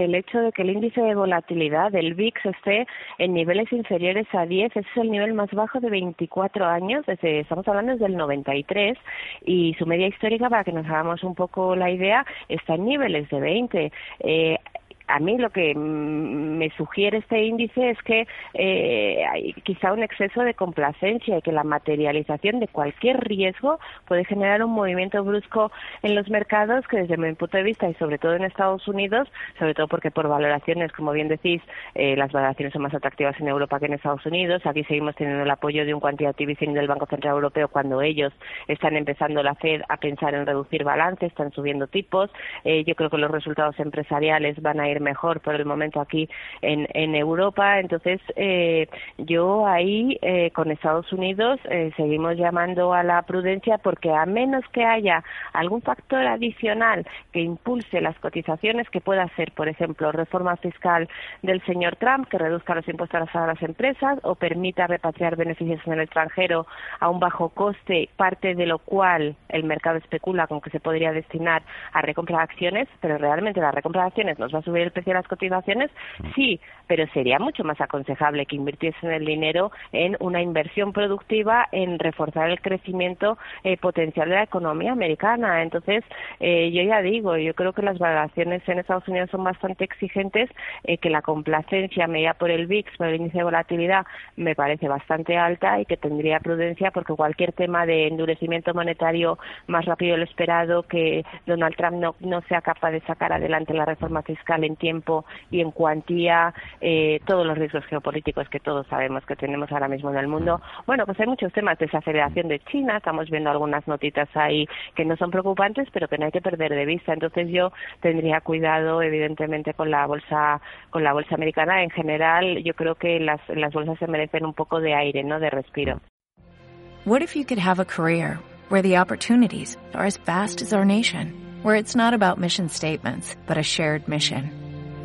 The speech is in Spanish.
el hecho de que el índice de volatilidad del VIX esté en niveles inferiores a 10, ese es el nivel más bajo de 24 años, desde, estamos hablando desde el 93, y su media histórica, para que nos hagamos un poco la idea, está en niveles de 20. Eh, a mí lo que me sugiere este índice es que eh, hay quizá un exceso de complacencia y que la materialización de cualquier riesgo puede generar un movimiento brusco en los mercados que desde mi punto de vista y sobre todo en Estados Unidos, sobre todo porque por valoraciones, como bien decís, eh, las valoraciones son más atractivas en Europa que en Estados Unidos. Aquí seguimos teniendo el apoyo de un quantitative easing del Banco Central Europeo cuando ellos están empezando la Fed a pensar en reducir balance, están subiendo tipos. Eh, yo creo que los resultados empresariales van a ir mejor por el momento aquí en, Europa. Entonces, eh, yo ahí eh, con Estados Unidos eh, seguimos llamando a la prudencia porque a menos que haya algún factor adicional que impulse las cotizaciones, que pueda ser, por ejemplo, reforma fiscal del señor Trump, que reduzca los impuestos a las empresas o permita repatriar beneficios en el extranjero a un bajo coste, parte de lo cual el mercado especula con que se podría destinar a recomprar acciones, pero realmente la recompra de acciones nos va a subir el precio de las cotizaciones, sí, pero sería mucho más aconsejable que invirtiesen el dinero en una inversión productiva, en reforzar el crecimiento eh, potencial de la economía americana. Entonces, eh, yo ya digo, yo creo que las valoraciones en Estados Unidos son bastante exigentes, eh, que la complacencia medida por el VIX, por el índice de volatilidad, me parece bastante alta y que tendría prudencia porque cualquier tema de endurecimiento monetario más rápido de lo esperado, que Donald Trump no, no sea capaz de sacar adelante la reforma fiscal en tiempo y en cuantía, eh, todos los riesgos geopolíticos que todos sabemos que tenemos ahora mismo en el mundo. Bueno, pues hay muchos temas, desaceleración de China, estamos viendo algunas notitas ahí que no son preocupantes, pero que no hay que perder de vista. Entonces yo tendría cuidado, evidentemente, con la bolsa, con la bolsa americana. En general, yo creo que las, las bolsas se merecen un poco de aire, ¿no? De respiro. What if you could have a career where the opportunities are as vast as our nation, where it's not about mission statements, but a shared mission?